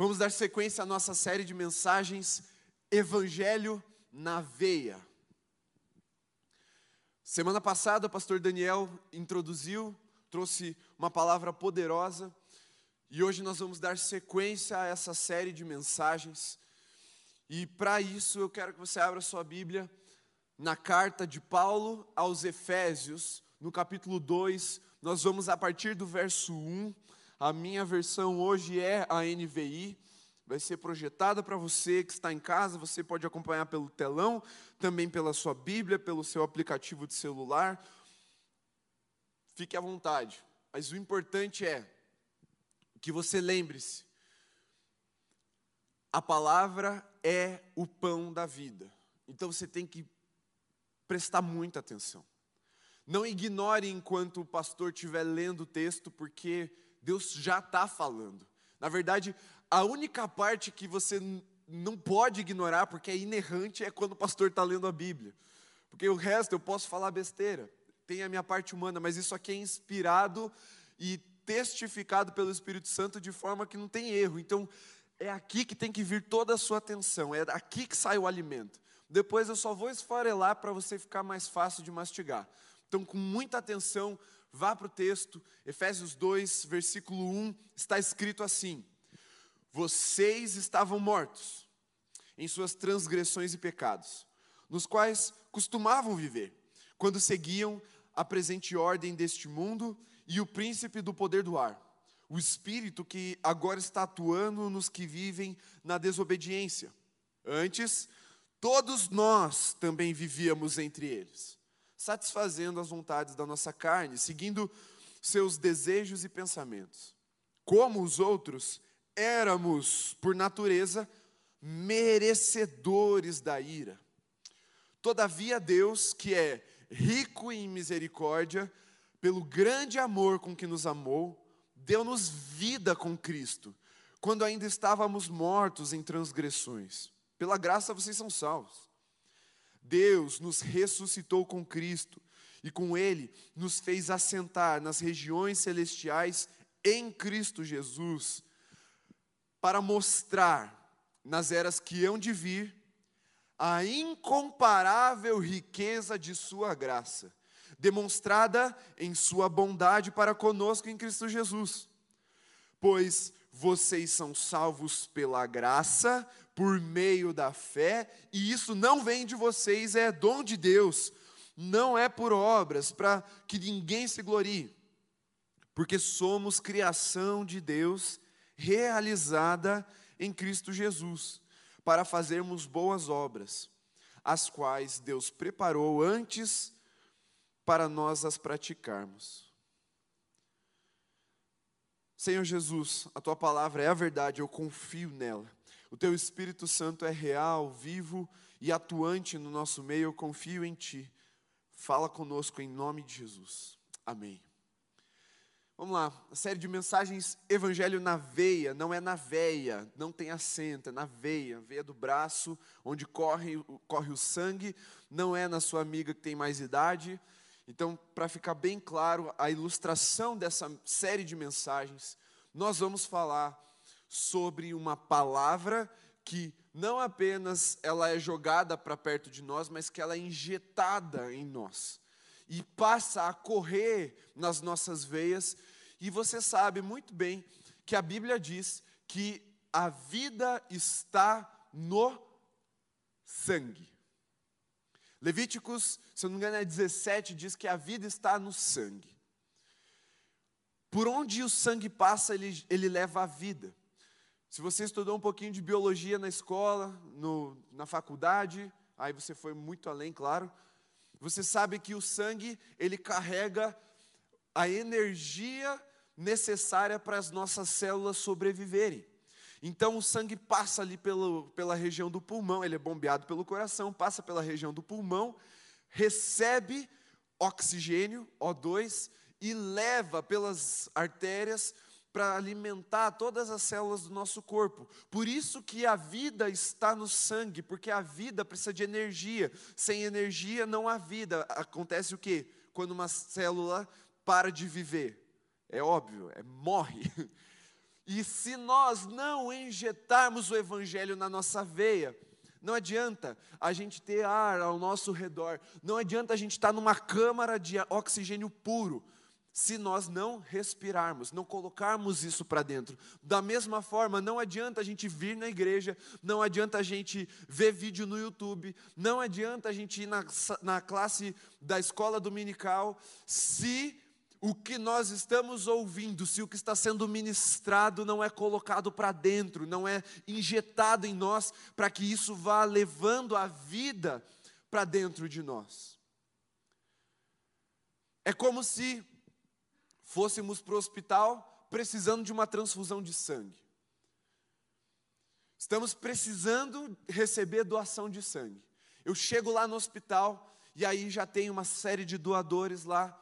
Vamos dar sequência à nossa série de mensagens Evangelho na Veia. Semana passada, o pastor Daniel introduziu, trouxe uma palavra poderosa, e hoje nós vamos dar sequência a essa série de mensagens. E para isso eu quero que você abra sua Bíblia na carta de Paulo aos Efésios, no capítulo 2, nós vamos a partir do verso 1 a minha versão hoje é a NVI. Vai ser projetada para você que está em casa. Você pode acompanhar pelo telão, também pela sua Bíblia, pelo seu aplicativo de celular. Fique à vontade. Mas o importante é que você lembre-se: a palavra é o pão da vida. Então você tem que prestar muita atenção. Não ignore enquanto o pastor estiver lendo o texto, porque Deus já está falando. Na verdade, a única parte que você não pode ignorar, porque é inerrante, é quando o pastor está lendo a Bíblia. Porque o resto eu posso falar besteira, tem a minha parte humana, mas isso aqui é inspirado e testificado pelo Espírito Santo de forma que não tem erro. Então, é aqui que tem que vir toda a sua atenção, é aqui que sai o alimento. Depois eu só vou esfarelar para você ficar mais fácil de mastigar. Então, com muita atenção, Vá para o texto, Efésios 2, versículo 1, está escrito assim: Vocês estavam mortos em suas transgressões e pecados, nos quais costumavam viver, quando seguiam a presente ordem deste mundo e o príncipe do poder do ar, o espírito que agora está atuando nos que vivem na desobediência. Antes, todos nós também vivíamos entre eles satisfazendo as vontades da nossa carne, seguindo seus desejos e pensamentos. Como os outros, éramos, por natureza, merecedores da ira. Todavia, Deus, que é rico em misericórdia, pelo grande amor com que nos amou, deu-nos vida com Cristo, quando ainda estávamos mortos em transgressões. Pela graça vocês são salvos. Deus nos ressuscitou com Cristo e com Ele nos fez assentar nas regiões celestiais em Cristo Jesus, para mostrar nas eras que hão de vir a incomparável riqueza de Sua graça, demonstrada em Sua bondade para conosco em Cristo Jesus. Pois vocês são salvos pela graça, por meio da fé, e isso não vem de vocês, é dom de Deus, não é por obras, para que ninguém se glorie, porque somos criação de Deus, realizada em Cristo Jesus, para fazermos boas obras, as quais Deus preparou antes para nós as praticarmos. Senhor Jesus, a tua palavra é a verdade, eu confio nela. O teu Espírito Santo é real, vivo e atuante no nosso meio, eu confio em ti. Fala conosco em nome de Jesus. Amém. Vamos lá, a série de mensagens Evangelho na veia, não é na veia, não tem acento, é na veia, veia do braço, onde corre, corre o sangue, não é na sua amiga que tem mais idade, então, para ficar bem claro, a ilustração dessa série de mensagens, nós vamos falar sobre uma palavra que não apenas ela é jogada para perto de nós, mas que ela é injetada em nós e passa a correr nas nossas veias. E você sabe muito bem que a Bíblia diz que a vida está no sangue. Levíticos, se eu não me engano, é 17, diz que a vida está no sangue. Por onde o sangue passa, ele, ele leva a vida. Se você estudou um pouquinho de biologia na escola, no, na faculdade, aí você foi muito além, claro. Você sabe que o sangue, ele carrega a energia necessária para as nossas células sobreviverem. Então o sangue passa ali pelo, pela região do pulmão, ele é bombeado pelo coração, passa pela região do pulmão, recebe oxigênio, O2, e leva pelas artérias para alimentar todas as células do nosso corpo. Por isso que a vida está no sangue, porque a vida precisa de energia. Sem energia não há vida. Acontece o quê? Quando uma célula para de viver. É óbvio, é morre. E se nós não injetarmos o Evangelho na nossa veia, não adianta a gente ter ar ao nosso redor, não adianta a gente estar numa câmara de oxigênio puro, se nós não respirarmos, não colocarmos isso para dentro. Da mesma forma, não adianta a gente vir na igreja, não adianta a gente ver vídeo no YouTube, não adianta a gente ir na, na classe da escola dominical, se o que nós estamos ouvindo, se o que está sendo ministrado não é colocado para dentro, não é injetado em nós, para que isso vá levando a vida para dentro de nós. É como se fôssemos para o hospital precisando de uma transfusão de sangue. Estamos precisando receber doação de sangue. Eu chego lá no hospital e aí já tem uma série de doadores lá.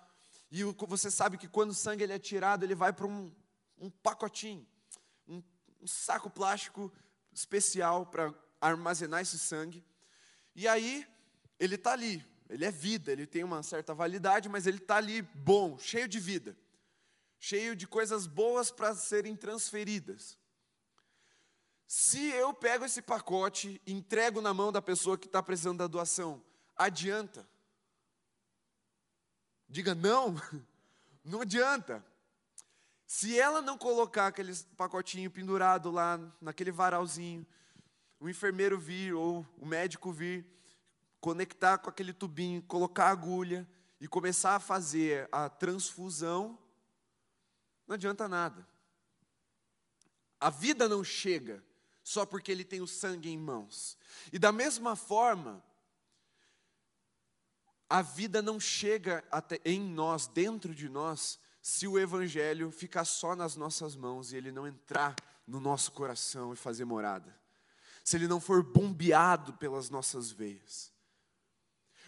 E você sabe que quando o sangue ele é tirado, ele vai para um, um pacotinho, um, um saco plástico especial para armazenar esse sangue. E aí ele está ali, ele é vida, ele tem uma certa validade, mas ele está ali bom, cheio de vida cheio de coisas boas para serem transferidas. Se eu pego esse pacote entrego na mão da pessoa que está precisando da doação, adianta? Diga não, não adianta. Se ela não colocar aquele pacotinho pendurado lá naquele varalzinho, o enfermeiro vir ou o médico vir, conectar com aquele tubinho, colocar a agulha e começar a fazer a transfusão, não adianta nada. A vida não chega só porque ele tem o sangue em mãos. E da mesma forma, a vida não chega até em nós, dentro de nós, se o evangelho ficar só nas nossas mãos e ele não entrar no nosso coração e fazer morada. Se ele não for bombeado pelas nossas veias.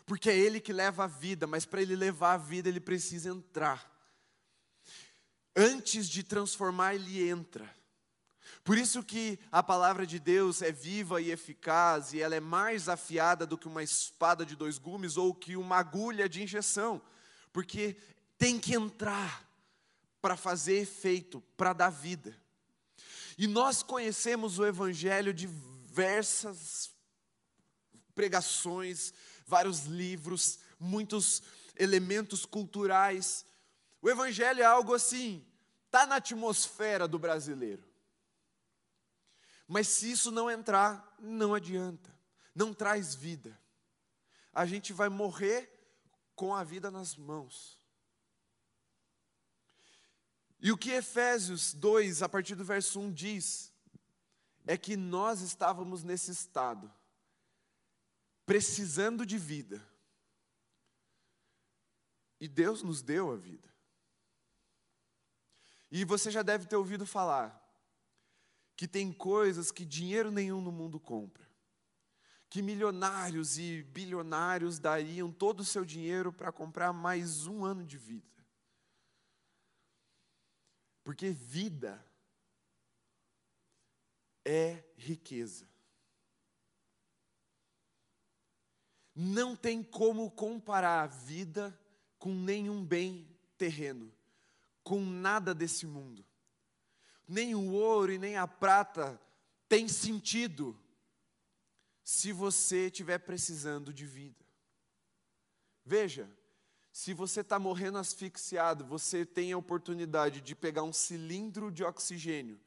Porque é ele que leva a vida, mas para ele levar a vida, ele precisa entrar antes de transformar, ele entra. Por isso que a palavra de Deus é viva e eficaz, e ela é mais afiada do que uma espada de dois gumes ou que uma agulha de injeção, porque tem que entrar para fazer efeito, para dar vida. E nós conhecemos o Evangelho de diversas pregações, vários livros, muitos elementos culturais. O Evangelho é algo assim, está na atmosfera do brasileiro. Mas se isso não entrar, não adianta, não traz vida. A gente vai morrer com a vida nas mãos. E o que Efésios 2, a partir do verso 1 diz, é que nós estávamos nesse estado, precisando de vida. E Deus nos deu a vida. E você já deve ter ouvido falar que tem coisas que dinheiro nenhum no mundo compra. Que milionários e bilionários dariam todo o seu dinheiro para comprar mais um ano de vida. Porque vida é riqueza. Não tem como comparar a vida com nenhum bem terreno com nada desse mundo. Nem o ouro e nem a prata tem sentido se você estiver precisando de vida. Veja, se você está morrendo asfixiado, você tem a oportunidade de pegar um cilindro de oxigênio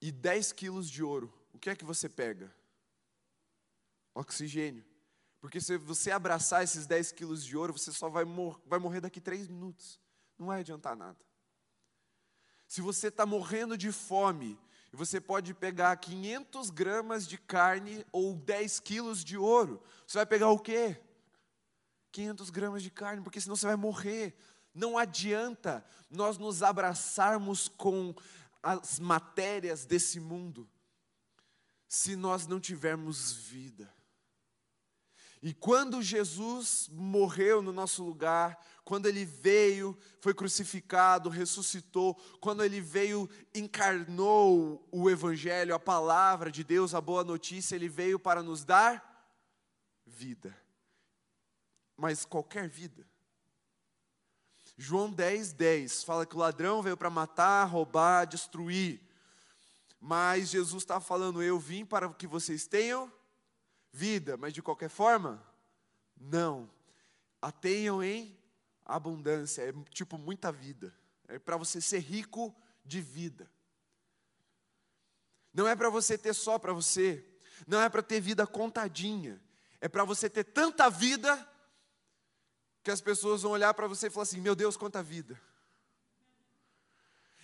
e 10 quilos de ouro. O que é que você pega? Oxigênio. Porque se você abraçar esses 10 quilos de ouro, você só vai, mor vai morrer daqui 3 minutos não vai adiantar nada. Se você está morrendo de fome, você pode pegar 500 gramas de carne ou 10 quilos de ouro, você vai pegar o quê? 500 gramas de carne, porque senão você vai morrer. Não adianta nós nos abraçarmos com as matérias desse mundo, se nós não tivermos vida. E quando Jesus morreu no nosso lugar, quando ele veio, foi crucificado, ressuscitou, quando ele veio, encarnou o Evangelho, a palavra de Deus, a boa notícia, ele veio para nos dar vida. Mas qualquer vida. João 10, 10 fala que o ladrão veio para matar, roubar, destruir. Mas Jesus está falando: Eu vim para que vocês tenham vida, mas de qualquer forma, não. A tenham em abundância, é tipo muita vida. É para você ser rico de vida. Não é para você ter só para você, não é para ter vida contadinha, é para você ter tanta vida que as pessoas vão olhar para você e falar assim: meu Deus, quanta vida.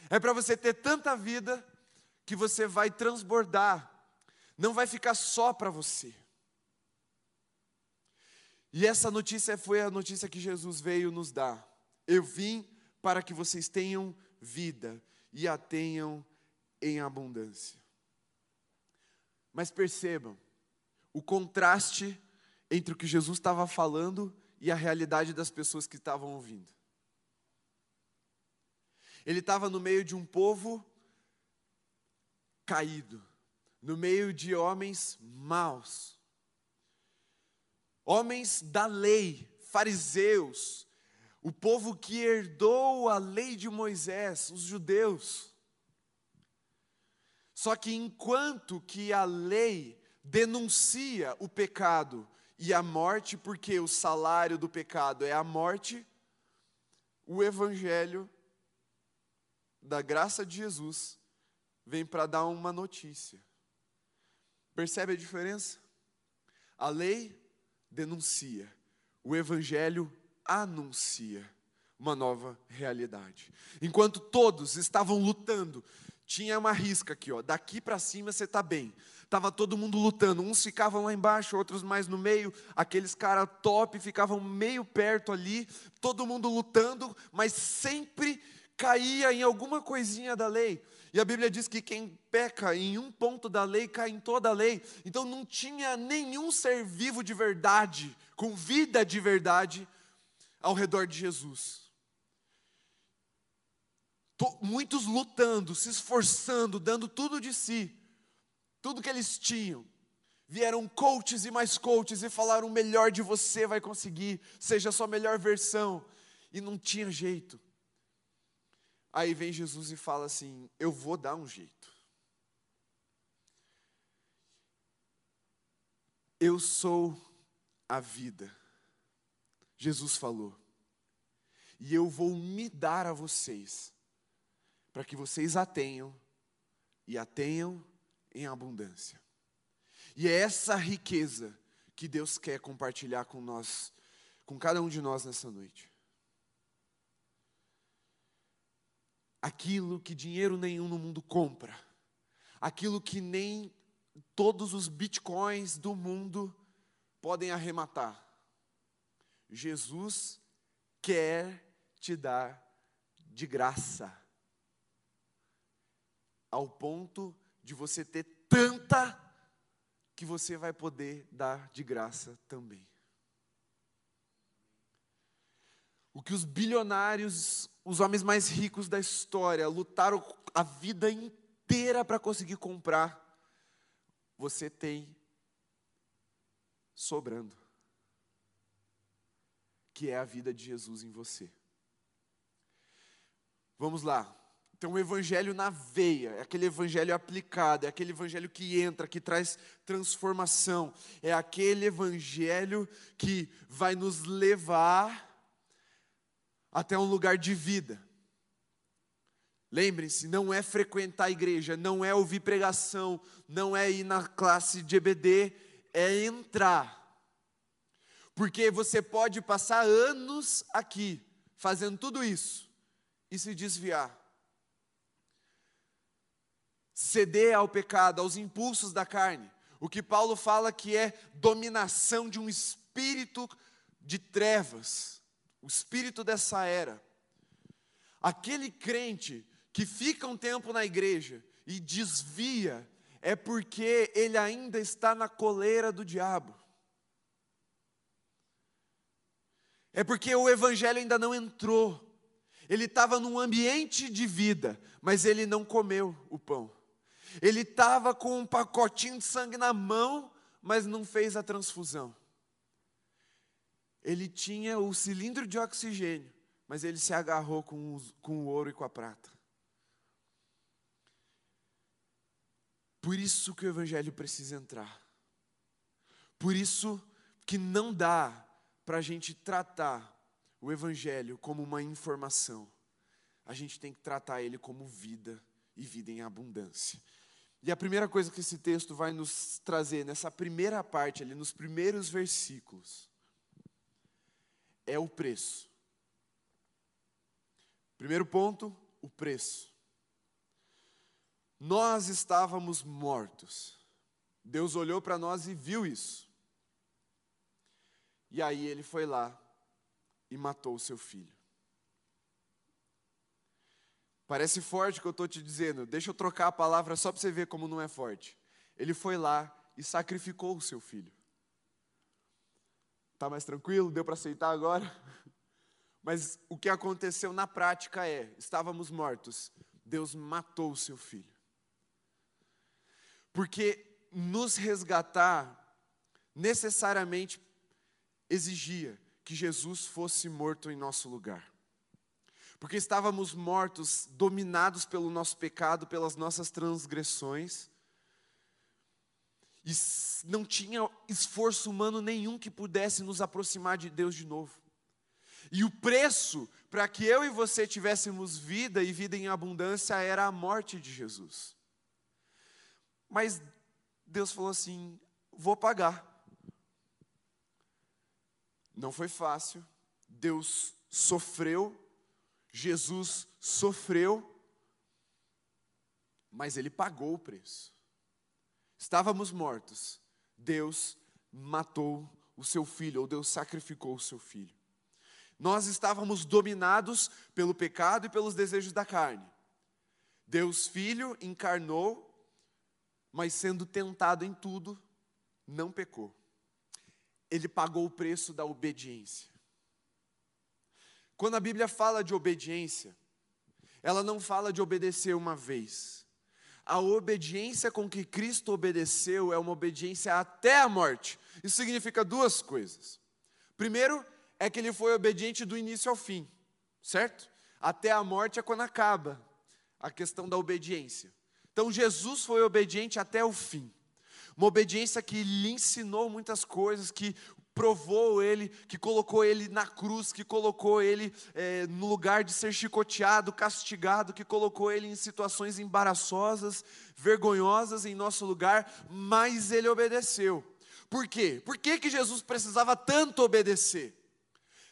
É para você ter tanta vida que você vai transbordar, não vai ficar só para você. E essa notícia foi a notícia que Jesus veio nos dar. Eu vim para que vocês tenham vida e a tenham em abundância. Mas percebam o contraste entre o que Jesus estava falando e a realidade das pessoas que estavam ouvindo. Ele estava no meio de um povo caído, no meio de homens maus, homens da lei, fariseus, o povo que herdou a lei de Moisés, os judeus. Só que enquanto que a lei denuncia o pecado e a morte, porque o salário do pecado é a morte, o evangelho da graça de Jesus vem para dar uma notícia. Percebe a diferença? A lei denuncia, o evangelho anuncia uma nova realidade. Enquanto todos estavam lutando, tinha uma risca aqui, ó, daqui para cima você está bem. Tava todo mundo lutando, uns ficavam lá embaixo, outros mais no meio, aqueles cara top ficavam meio perto ali, todo mundo lutando, mas sempre caía em alguma coisinha da lei. E a Bíblia diz que quem peca em um ponto da lei cai em toda a lei. Então não tinha nenhum ser vivo de verdade, com vida de verdade, ao redor de Jesus. Muitos lutando, se esforçando, dando tudo de si, tudo que eles tinham. Vieram coaches e mais coaches e falaram: o melhor de você vai conseguir, seja a sua melhor versão. E não tinha jeito. Aí vem Jesus e fala assim: Eu vou dar um jeito. Eu sou a vida. Jesus falou. E eu vou me dar a vocês, para que vocês a tenham e a tenham em abundância. E é essa riqueza que Deus quer compartilhar com nós, com cada um de nós nessa noite. Aquilo que dinheiro nenhum no mundo compra, aquilo que nem todos os bitcoins do mundo podem arrematar. Jesus quer te dar de graça, ao ponto de você ter tanta que você vai poder dar de graça também. O que os bilionários, os homens mais ricos da história, lutaram a vida inteira para conseguir comprar, você tem sobrando. Que é a vida de Jesus em você. Vamos lá. Tem um evangelho na veia, é aquele evangelho aplicado, é aquele evangelho que entra, que traz transformação, é aquele evangelho que vai nos levar até um lugar de vida. Lembrem-se, não é frequentar a igreja, não é ouvir pregação, não é ir na classe de EBD, é entrar. Porque você pode passar anos aqui fazendo tudo isso e se desviar. Ceder ao pecado, aos impulsos da carne. O que Paulo fala que é dominação de um espírito de trevas o espírito dessa era. Aquele crente que fica um tempo na igreja e desvia, é porque ele ainda está na coleira do diabo. É porque o evangelho ainda não entrou. Ele estava num ambiente de vida, mas ele não comeu o pão. Ele estava com um pacotinho de sangue na mão, mas não fez a transfusão ele tinha o cilindro de oxigênio, mas ele se agarrou com, os, com o ouro e com a prata. Por isso que o Evangelho precisa entrar. Por isso que não dá para a gente tratar o Evangelho como uma informação. A gente tem que tratar ele como vida e vida em abundância. E a primeira coisa que esse texto vai nos trazer, nessa primeira parte, ali, nos primeiros versículos, é o preço. Primeiro ponto, o preço. Nós estávamos mortos. Deus olhou para nós e viu isso. E aí ele foi lá e matou o seu filho. Parece forte o que eu estou te dizendo. Deixa eu trocar a palavra só para você ver como não é forte. Ele foi lá e sacrificou o seu filho. Está mais tranquilo? Deu para aceitar agora? Mas o que aconteceu na prática é: estávamos mortos, Deus matou o seu filho. Porque nos resgatar necessariamente exigia que Jesus fosse morto em nosso lugar. Porque estávamos mortos, dominados pelo nosso pecado, pelas nossas transgressões, e não tinha esforço humano nenhum que pudesse nos aproximar de Deus de novo. E o preço para que eu e você tivéssemos vida e vida em abundância era a morte de Jesus. Mas Deus falou assim: vou pagar. Não foi fácil. Deus sofreu, Jesus sofreu, mas ele pagou o preço. Estávamos mortos, Deus matou o seu filho, ou Deus sacrificou o seu filho. Nós estávamos dominados pelo pecado e pelos desejos da carne. Deus Filho encarnou, mas sendo tentado em tudo, não pecou ele pagou o preço da obediência. Quando a Bíblia fala de obediência, ela não fala de obedecer uma vez. A obediência com que Cristo obedeceu é uma obediência até a morte. Isso significa duas coisas. Primeiro, é que ele foi obediente do início ao fim, certo? Até a morte é quando acaba a questão da obediência. Então, Jesus foi obediente até o fim. Uma obediência que lhe ensinou muitas coisas, que provou ele, que colocou ele na cruz, que colocou ele é, no lugar de ser chicoteado, castigado, que colocou ele em situações embaraçosas, vergonhosas em nosso lugar, mas ele obedeceu. Por quê? Por que, que Jesus precisava tanto obedecer?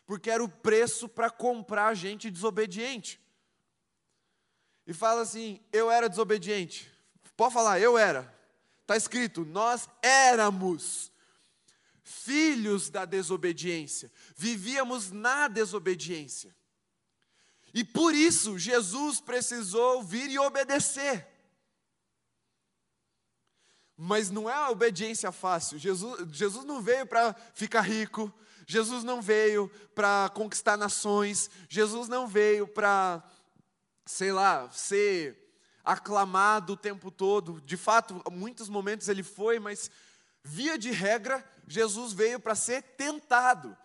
Porque era o preço para comprar gente desobediente. E fala assim: eu era desobediente. Pode falar, eu era. Está escrito: nós éramos filhos da desobediência, vivíamos na desobediência. E por isso Jesus precisou vir e obedecer. Mas não é a obediência fácil. Jesus, Jesus não veio para ficar rico, Jesus não veio para conquistar nações, Jesus não veio para, sei lá, ser aclamado o tempo todo. De fato, muitos momentos ele foi, mas via de regra, Jesus veio para ser tentado.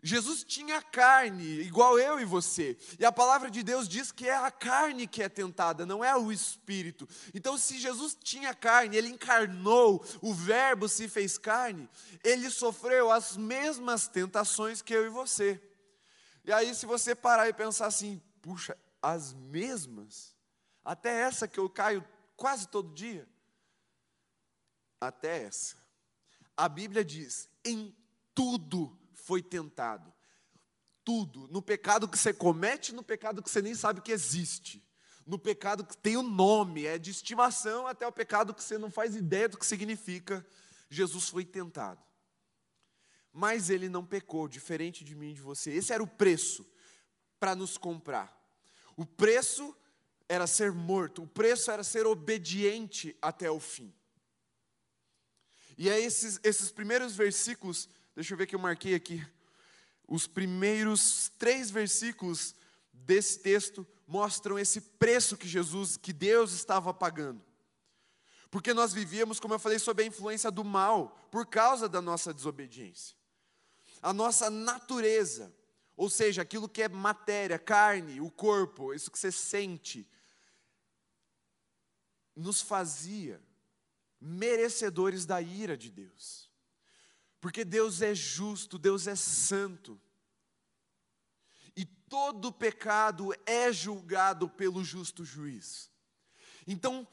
Jesus tinha carne, igual eu e você. E a palavra de Deus diz que é a carne que é tentada, não é o espírito. Então, se Jesus tinha carne, ele encarnou, o Verbo se fez carne, ele sofreu as mesmas tentações que eu e você. E aí, se você parar e pensar assim, puxa, as mesmas? Até essa que eu caio quase todo dia. Até essa. A Bíblia diz: em tudo foi tentado. Tudo. No pecado que você comete, no pecado que você nem sabe que existe. No pecado que tem o um nome, é de estimação, até o pecado que você não faz ideia do que significa. Jesus foi tentado. Mas ele não pecou, diferente de mim e de você. Esse era o preço para nos comprar. O preço era ser morto, o preço era ser obediente até o fim. E é esses, esses primeiros versículos, deixa eu ver que eu marquei aqui. Os primeiros três versículos desse texto mostram esse preço que Jesus, que Deus estava pagando. Porque nós vivíamos, como eu falei, sob a influência do mal, por causa da nossa desobediência. A nossa natureza, ou seja, aquilo que é matéria, carne, o corpo, isso que você sente, nos fazia merecedores da ira de Deus. Porque Deus é justo, Deus é santo. E todo pecado é julgado pelo justo juiz. Então,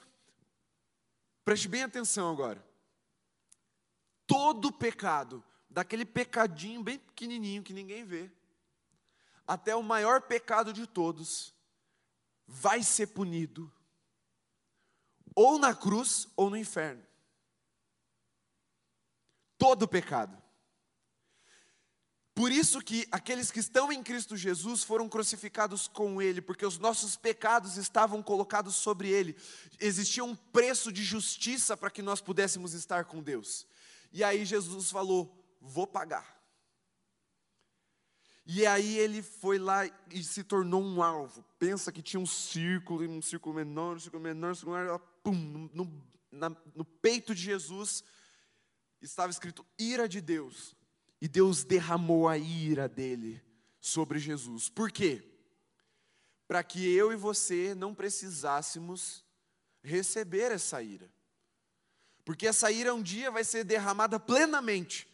preste bem atenção agora. Todo pecado, daquele pecadinho bem pequenininho que ninguém vê, até o maior pecado de todos, vai ser punido ou na cruz ou no inferno. Todo pecado. Por isso que aqueles que estão em Cristo Jesus foram crucificados com Ele, porque os nossos pecados estavam colocados sobre Ele. Existia um preço de justiça para que nós pudéssemos estar com Deus. E aí Jesus falou: Vou pagar. E aí ele foi lá e se tornou um alvo. Pensa que tinha um círculo, um círculo menor, um círculo menor, um círculo menor, pum, no, na, no peito de Jesus estava escrito ira de Deus. E Deus derramou a ira dele sobre Jesus. Por quê? Para que eu e você não precisássemos receber essa ira. Porque essa ira um dia vai ser derramada plenamente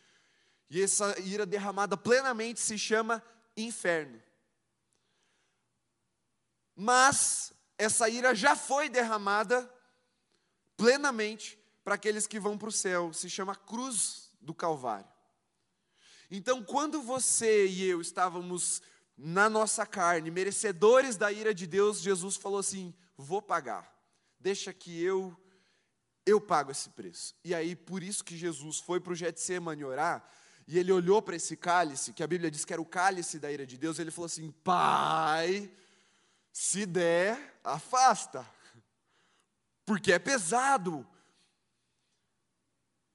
e essa ira derramada plenamente se chama inferno. Mas essa ira já foi derramada plenamente para aqueles que vão para o céu, se chama cruz do Calvário. Então, quando você e eu estávamos na nossa carne, merecedores da ira de Deus, Jesus falou assim: "Vou pagar. Deixa que eu eu pago esse preço". E aí, por isso que Jesus foi para o Getsemane orar, e ele olhou para esse cálice, que a Bíblia diz que era o cálice da ira de Deus, ele falou assim: Pai, se der, afasta, porque é pesado,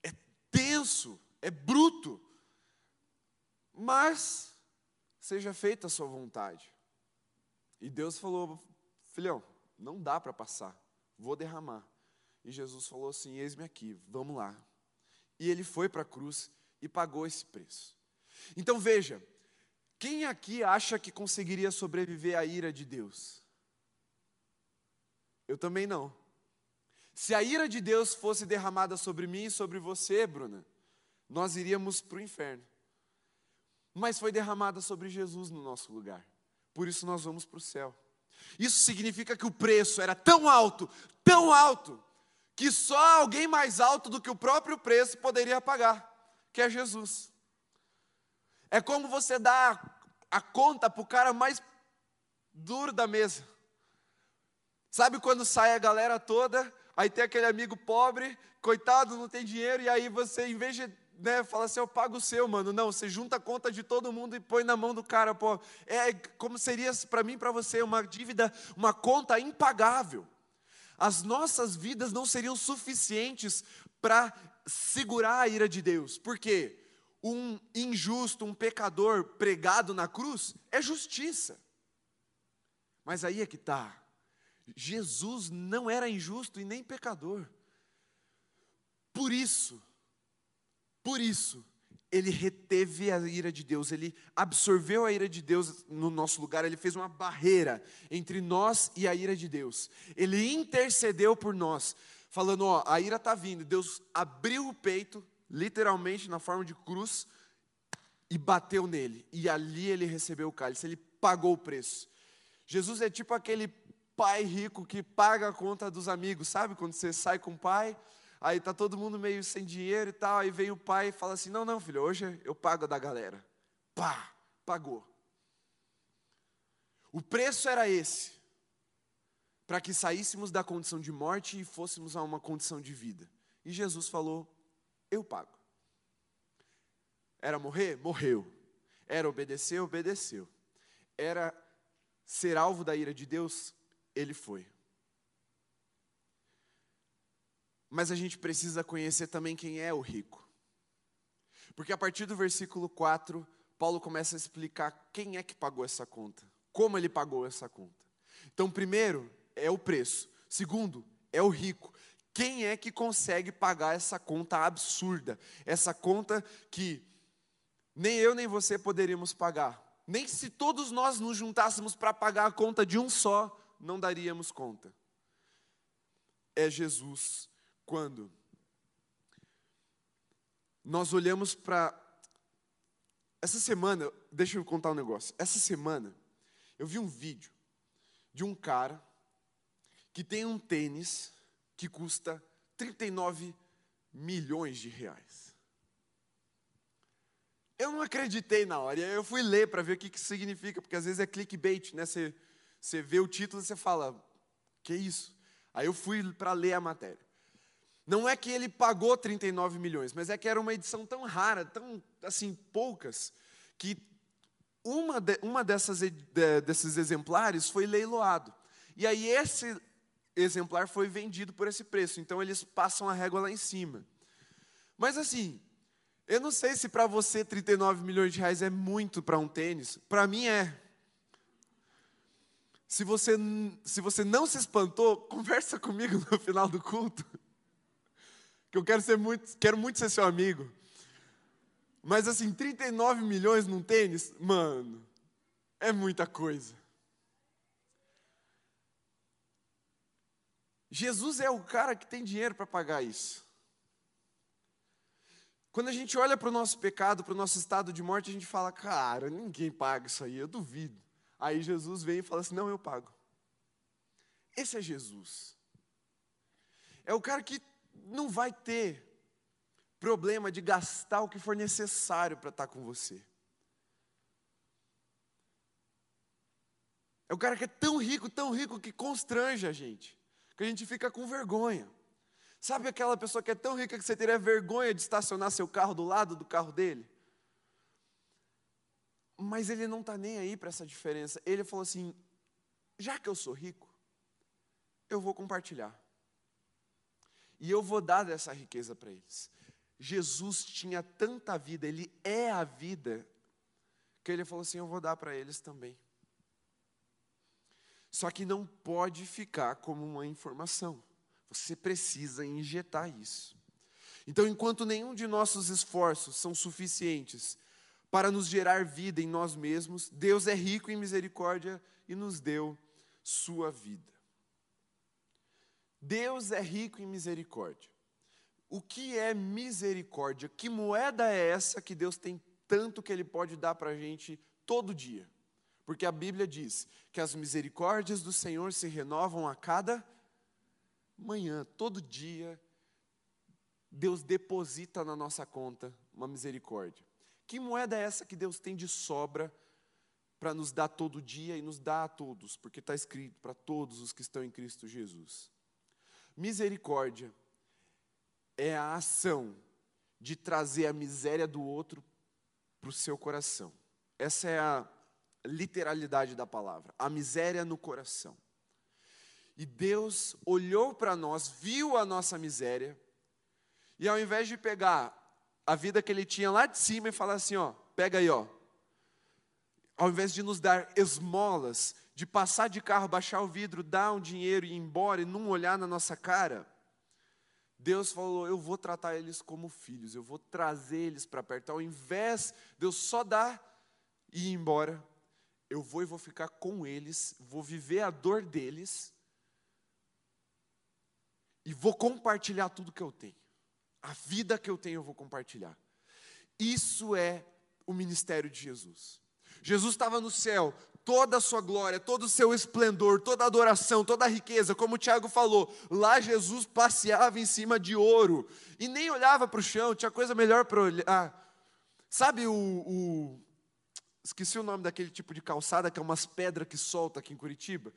é tenso, é bruto, mas seja feita a sua vontade. E Deus falou: Filhão, não dá para passar, vou derramar. E Jesus falou assim: Eis-me aqui, vamos lá. E ele foi para a cruz e pagou esse preço. Então veja, quem aqui acha que conseguiria sobreviver à ira de Deus? Eu também não. Se a ira de Deus fosse derramada sobre mim e sobre você, Bruna, nós iríamos para o inferno. Mas foi derramada sobre Jesus no nosso lugar. Por isso nós vamos para o céu. Isso significa que o preço era tão alto, tão alto, que só alguém mais alto do que o próprio preço poderia pagar que é Jesus. É como você dá a conta para o cara mais duro da mesa. Sabe quando sai a galera toda, aí tem aquele amigo pobre, coitado, não tem dinheiro, e aí você, em vez de né, fala assim, eu pago o seu, mano. Não, você junta a conta de todo mundo e põe na mão do cara, pô. É como seria para mim, para você, uma dívida, uma conta impagável. As nossas vidas não seriam suficientes para segurar a ira de Deus. Por quê? Um injusto, um pecador pregado na cruz é justiça. Mas aí é que está. Jesus não era injusto e nem pecador. Por isso, por isso, ele reteve a ira de Deus, ele absorveu a ira de Deus no nosso lugar, ele fez uma barreira entre nós e a ira de Deus. Ele intercedeu por nós, falando: Ó, a ira está vindo. Deus abriu o peito, literalmente na forma de cruz, e bateu nele. E ali ele recebeu o cálice, ele pagou o preço. Jesus é tipo aquele pai rico que paga a conta dos amigos, sabe? Quando você sai com o pai, aí tá todo mundo meio sem dinheiro e tal, aí vem o pai e fala assim: Não, não, filho, hoje eu pago da galera. Pá, pagou. O preço era esse para que saíssemos da condição de morte e fôssemos a uma condição de vida. E Jesus falou: Eu pago. Era morrer? Morreu. Era obedecer? Obedeceu. Era ser alvo da ira de Deus? Ele foi. Mas a gente precisa conhecer também quem é o rico. Porque a partir do versículo 4, Paulo começa a explicar quem é que pagou essa conta, como ele pagou essa conta. Então, primeiro, é o preço. Segundo, é o rico. Quem é que consegue pagar essa conta absurda? Essa conta que nem eu nem você poderíamos pagar. Nem se todos nós nos juntássemos para pagar a conta de um só, não daríamos conta. É Jesus quando nós olhamos para. Essa semana, deixa eu contar um negócio. Essa semana, eu vi um vídeo de um cara que tem um tênis que custa 39 milhões de reais. Eu não acreditei na hora, eu fui ler para ver o que, que significa, porque às vezes é clickbait, né? Você, você vê o título e você fala, que isso? Aí eu fui para ler a matéria. Não é que ele pagou 39 milhões, mas é que era uma edição tão rara, tão assim poucas, que uma, de, uma dessas, de, desses exemplares foi leiloado. E aí esse exemplar foi vendido por esse preço, então eles passam a régua lá em cima. Mas assim, eu não sei se para você 39 milhões de reais é muito para um tênis, para mim é. Se você, se você não se espantou, conversa comigo no final do culto que eu quero ser muito, quero muito ser seu amigo. Mas assim, 39 milhões num tênis, mano, é muita coisa. Jesus é o cara que tem dinheiro para pagar isso. Quando a gente olha para o nosso pecado, para o nosso estado de morte, a gente fala, cara, ninguém paga isso aí, eu duvido. Aí Jesus vem e fala assim: não, eu pago. Esse é Jesus. É o cara que não vai ter problema de gastar o que for necessário para estar com você. É o cara que é tão rico, tão rico que constrange a gente, que a gente fica com vergonha. Sabe aquela pessoa que é tão rica que você teria vergonha de estacionar seu carro do lado do carro dele? Mas ele não está nem aí para essa diferença. Ele falou assim: já que eu sou rico, eu vou compartilhar. E eu vou dar dessa riqueza para eles. Jesus tinha tanta vida, ele é a vida, que ele falou assim: Eu vou dar para eles também. Só que não pode ficar como uma informação, você precisa injetar isso. Então, enquanto nenhum de nossos esforços são suficientes para nos gerar vida em nós mesmos, Deus é rico em misericórdia e nos deu sua vida. Deus é rico em misericórdia. O que é misericórdia? Que moeda é essa que Deus tem tanto que Ele pode dar para a gente todo dia? Porque a Bíblia diz que as misericórdias do Senhor se renovam a cada manhã, todo dia. Deus deposita na nossa conta uma misericórdia. Que moeda é essa que Deus tem de sobra para nos dar todo dia e nos dá a todos? Porque está escrito para todos os que estão em Cristo Jesus. Misericórdia é a ação de trazer a miséria do outro para o seu coração. Essa é a literalidade da palavra, a miséria no coração. E Deus olhou para nós, viu a nossa miséria, e ao invés de pegar a vida que ele tinha lá de cima e falar assim, ó, pega aí, ó. Ao invés de nos dar esmolas, de passar de carro, baixar o vidro, dar um dinheiro e ir embora e não olhar na nossa cara, Deus falou: Eu vou tratar eles como filhos, eu vou trazer eles para perto. Ao invés de eu só dar e ir embora, eu vou e vou ficar com eles, vou viver a dor deles e vou compartilhar tudo que eu tenho. A vida que eu tenho eu vou compartilhar. Isso é o ministério de Jesus. Jesus estava no céu, toda a sua glória, todo o seu esplendor, toda a adoração, toda a riqueza, como o Tiago falou, lá Jesus passeava em cima de ouro e nem olhava para o chão, tinha coisa melhor para olhar. Sabe o, o, Esqueci o nome daquele tipo de calçada que é umas pedras que solta aqui em Curitiba.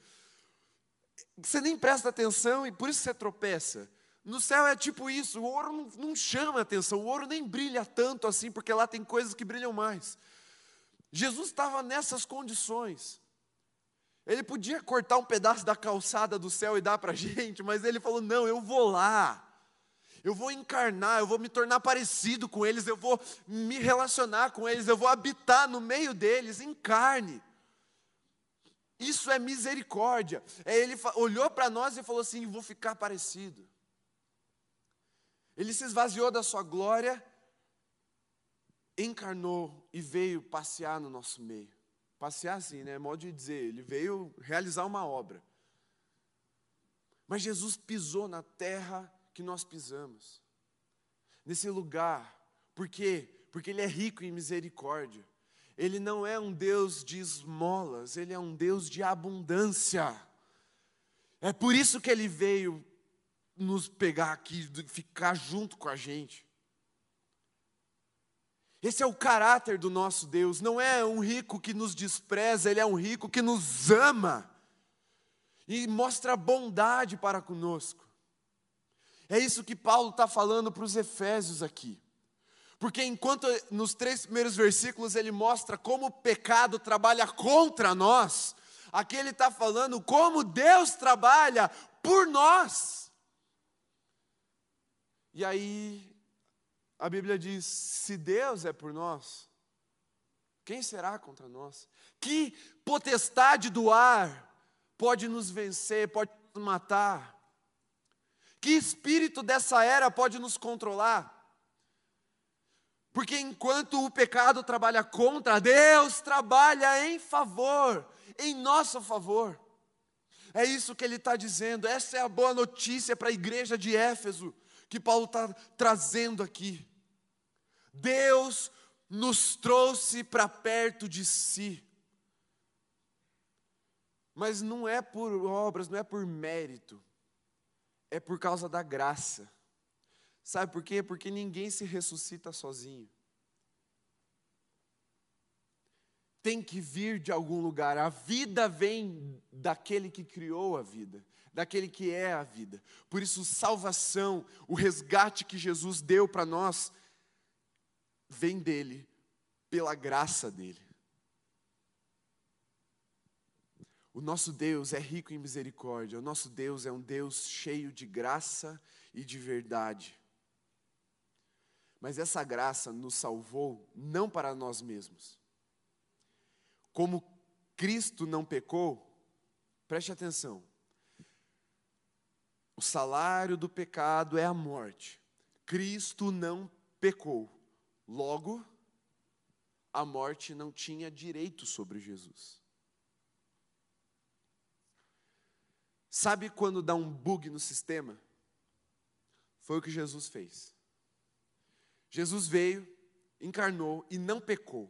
Você nem presta atenção e por isso você tropeça. No céu é tipo isso, o ouro não, não chama atenção, o ouro nem brilha tanto assim, porque lá tem coisas que brilham mais. Jesus estava nessas condições. Ele podia cortar um pedaço da calçada do céu e dar para a gente, mas ele falou: não, eu vou lá. Eu vou encarnar, eu vou me tornar parecido com eles, eu vou me relacionar com eles, eu vou habitar no meio deles em carne. Isso é misericórdia. É, ele olhou para nós e falou assim: vou ficar parecido. Ele se esvaziou da sua glória encarnou e veio passear no nosso meio. Passear assim, né? É modo de dizer, ele veio realizar uma obra. Mas Jesus pisou na terra que nós pisamos. Nesse lugar Por quê? Porque Ele é rico em misericórdia. Ele não é um Deus de esmolas, Ele é um Deus de abundância. É por isso que Ele veio nos pegar aqui, ficar junto com a gente. Esse é o caráter do nosso Deus, não é um rico que nos despreza, ele é um rico que nos ama e mostra bondade para conosco. É isso que Paulo está falando para os Efésios aqui. Porque enquanto nos três primeiros versículos ele mostra como o pecado trabalha contra nós, aqui ele está falando como Deus trabalha por nós. E aí a Bíblia diz: se Deus é por nós, quem será contra nós? Que potestade do ar pode nos vencer, pode nos matar? Que espírito dessa era pode nos controlar? Porque enquanto o pecado trabalha contra, Deus trabalha em favor, em nosso favor. É isso que ele está dizendo, essa é a boa notícia para a igreja de Éfeso, que Paulo está trazendo aqui. Deus nos trouxe para perto de si. Mas não é por obras, não é por mérito, é por causa da graça. Sabe por quê? Porque ninguém se ressuscita sozinho. Tem que vir de algum lugar. A vida vem daquele que criou a vida, daquele que é a vida. Por isso, salvação, o resgate que Jesus deu para nós, vem dele, pela graça dele. O nosso Deus é rico em misericórdia, o nosso Deus é um Deus cheio de graça e de verdade. Mas essa graça nos salvou não para nós mesmos. Como Cristo não pecou, preste atenção. O salário do pecado é a morte. Cristo não pecou. Logo, a morte não tinha direito sobre Jesus. Sabe quando dá um bug no sistema? Foi o que Jesus fez. Jesus veio, encarnou e não pecou.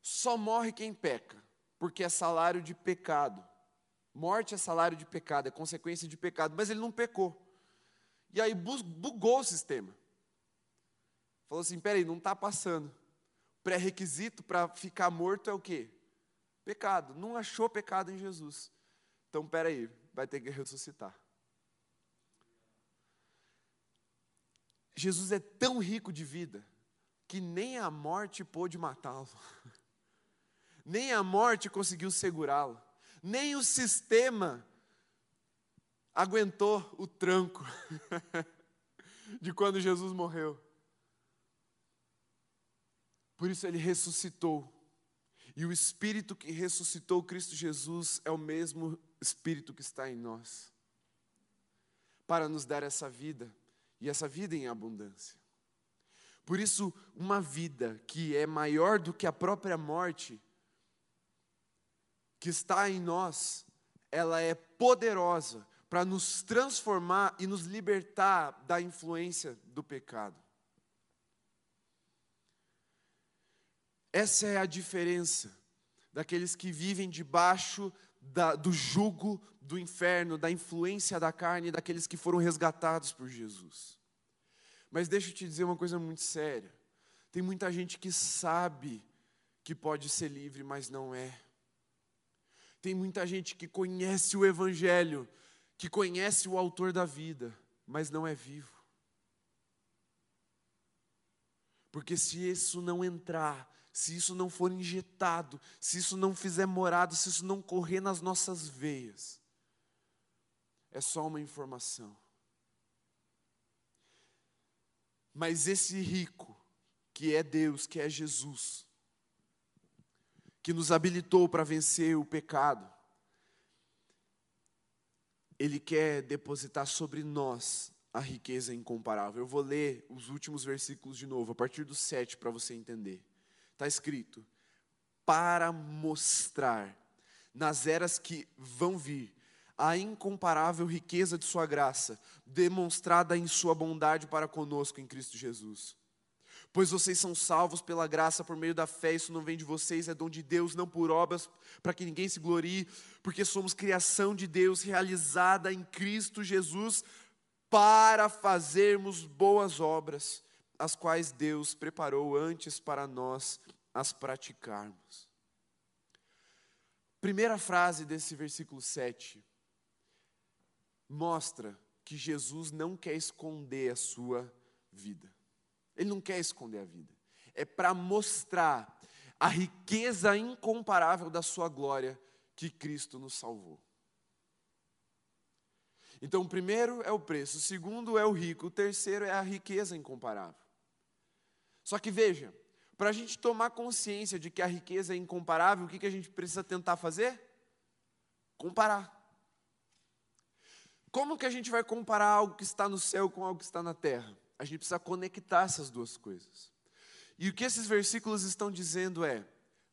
Só morre quem peca, porque é salário de pecado. Morte é salário de pecado, é consequência de pecado, mas ele não pecou. E aí bugou o sistema. Falou assim: peraí, não está passando. Pré-requisito para ficar morto é o quê? Pecado. Não achou pecado em Jesus. Então, peraí, vai ter que ressuscitar. Jesus é tão rico de vida que nem a morte pôde matá-lo. Nem a morte conseguiu segurá-lo. Nem o sistema aguentou o tranco de quando Jesus morreu. Por isso ele ressuscitou. E o Espírito que ressuscitou Cristo Jesus é o mesmo Espírito que está em nós, para nos dar essa vida, e essa vida em abundância. Por isso, uma vida que é maior do que a própria morte, que está em nós, ela é poderosa para nos transformar e nos libertar da influência do pecado. Essa é a diferença daqueles que vivem debaixo da, do jugo do inferno, da influência da carne, daqueles que foram resgatados por Jesus. Mas deixa eu te dizer uma coisa muito séria. Tem muita gente que sabe que pode ser livre, mas não é. Tem muita gente que conhece o Evangelho, que conhece o Autor da vida, mas não é vivo. Porque se isso não entrar se isso não for injetado, se isso não fizer morado, se isso não correr nas nossas veias, é só uma informação. Mas esse rico, que é Deus, que é Jesus, que nos habilitou para vencer o pecado, Ele quer depositar sobre nós a riqueza incomparável. Eu vou ler os últimos versículos de novo, a partir do 7, para você entender. Está escrito: para mostrar nas eras que vão vir a incomparável riqueza de Sua graça, demonstrada em Sua bondade para conosco em Cristo Jesus. Pois vocês são salvos pela graça por meio da fé, isso não vem de vocês, é dom de Deus, não por obras, para que ninguém se glorie, porque somos criação de Deus realizada em Cristo Jesus para fazermos boas obras, as quais Deus preparou antes para nós as praticarmos. Primeira frase desse versículo 7 mostra que Jesus não quer esconder a sua vida. Ele não quer esconder a vida. É para mostrar a riqueza incomparável da sua glória que Cristo nos salvou. Então, o primeiro é o preço, o segundo é o rico, o terceiro é a riqueza incomparável. Só que veja, para a gente tomar consciência de que a riqueza é incomparável, o que, que a gente precisa tentar fazer? Comparar. Como que a gente vai comparar algo que está no céu com algo que está na terra? A gente precisa conectar essas duas coisas. E o que esses versículos estão dizendo é: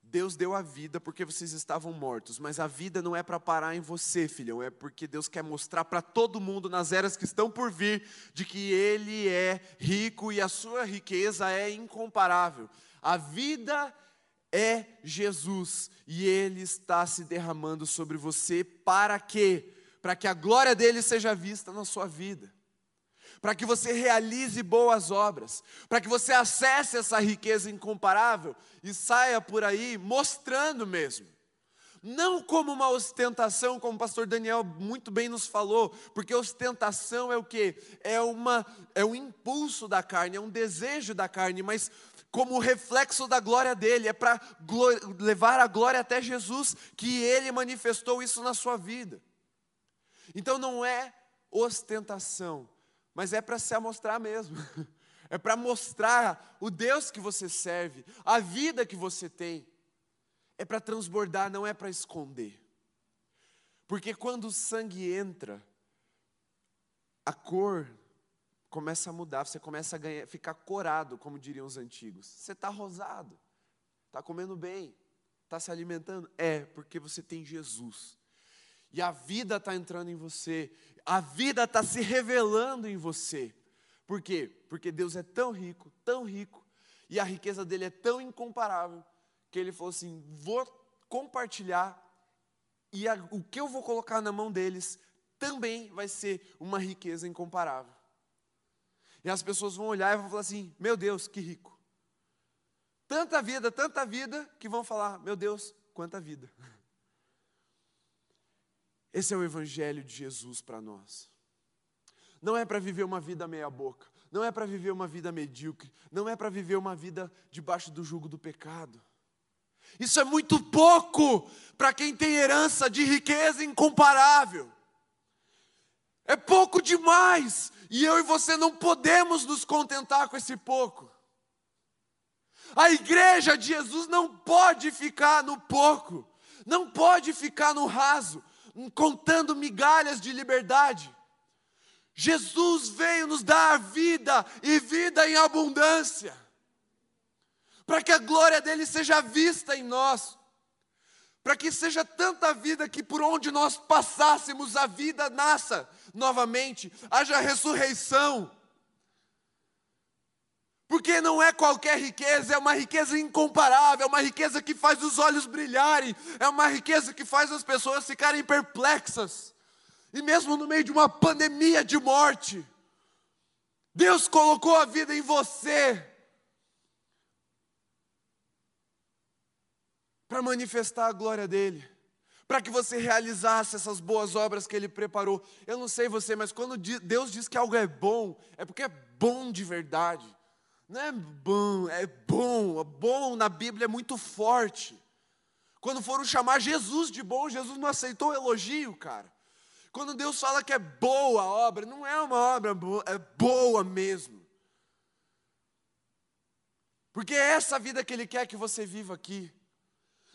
Deus deu a vida porque vocês estavam mortos, mas a vida não é para parar em você, filhão, é porque Deus quer mostrar para todo mundo nas eras que estão por vir de que Ele é rico e a sua riqueza é incomparável. A vida é Jesus e Ele está se derramando sobre você para quê? Para que a glória dele seja vista na sua vida para que você realize boas obras, para que você acesse essa riqueza incomparável e saia por aí mostrando mesmo. Não como uma ostentação, como o pastor Daniel muito bem nos falou, porque ostentação é o que? É, uma, é um impulso da carne, é um desejo da carne, mas como reflexo da glória dele, é para levar a glória até Jesus, que ele manifestou isso na sua vida. Então não é ostentação, mas é para se amostrar mesmo. É para mostrar o Deus que você serve, a vida que você tem. É para transbordar, não é para esconder. Porque quando o sangue entra, a cor começa a mudar, você começa a ganhar, ficar corado, como diriam os antigos. Você está rosado, está comendo bem, está se alimentando. É, porque você tem Jesus. E a vida está entrando em você, a vida está se revelando em você. Por quê? Porque Deus é tão rico, tão rico, e a riqueza dele é tão incomparável, que ele falou assim: vou compartilhar, e a, o que eu vou colocar na mão deles também vai ser uma riqueza incomparável. E as pessoas vão olhar e vão falar assim: meu Deus, que rico. Tanta vida, tanta vida, que vão falar: meu Deus, quanta vida. Esse é o Evangelho de Jesus para nós. Não é para viver uma vida meia-boca, não é para viver uma vida medíocre, não é para viver uma vida debaixo do jugo do pecado. Isso é muito pouco para quem tem herança de riqueza incomparável. É pouco demais, e eu e você não podemos nos contentar com esse pouco. A igreja de Jesus não pode ficar no pouco, não pode ficar no raso, contando migalhas de liberdade. Jesus veio nos dar vida e vida em abundância, para que a glória dele seja vista em nós, para que seja tanta vida que por onde nós passássemos a vida nasça novamente, haja ressurreição, porque não é qualquer riqueza, é uma riqueza incomparável, é uma riqueza que faz os olhos brilharem, é uma riqueza que faz as pessoas ficarem perplexas. E mesmo no meio de uma pandemia de morte, Deus colocou a vida em você para manifestar a glória dele, para que você realizasse essas boas obras que ele preparou. Eu não sei você, mas quando Deus diz que algo é bom, é porque é bom de verdade. Não é bom, é bom. Bom na Bíblia é muito forte. Quando foram chamar Jesus de bom, Jesus não aceitou o elogio, cara. Quando Deus fala que é boa a obra, não é uma obra boa, é boa mesmo. Porque é essa vida que Ele quer que você viva aqui.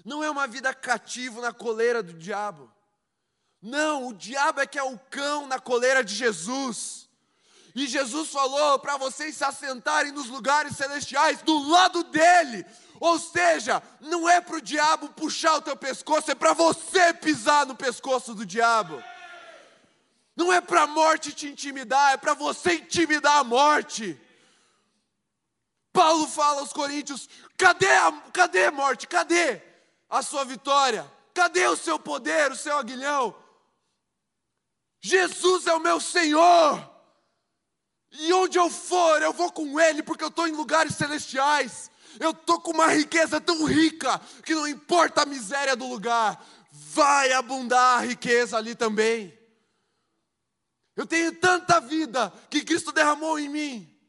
Não é uma vida cativo na coleira do diabo. Não, o diabo é que é o cão na coleira de Jesus. E Jesus falou para vocês se assentarem nos lugares celestiais do lado dele. Ou seja, não é para o diabo puxar o teu pescoço, é para você pisar no pescoço do diabo. Não é para a morte te intimidar, é para você intimidar a morte. Paulo fala aos Coríntios: cadê a cadê a morte? Cadê a sua vitória? Cadê o seu poder, o seu aguilhão? Jesus é o meu Senhor. E onde eu for, eu vou com Ele, porque eu estou em lugares celestiais. Eu estou com uma riqueza tão rica que não importa a miséria do lugar, vai abundar a riqueza ali também. Eu tenho tanta vida que Cristo derramou em mim,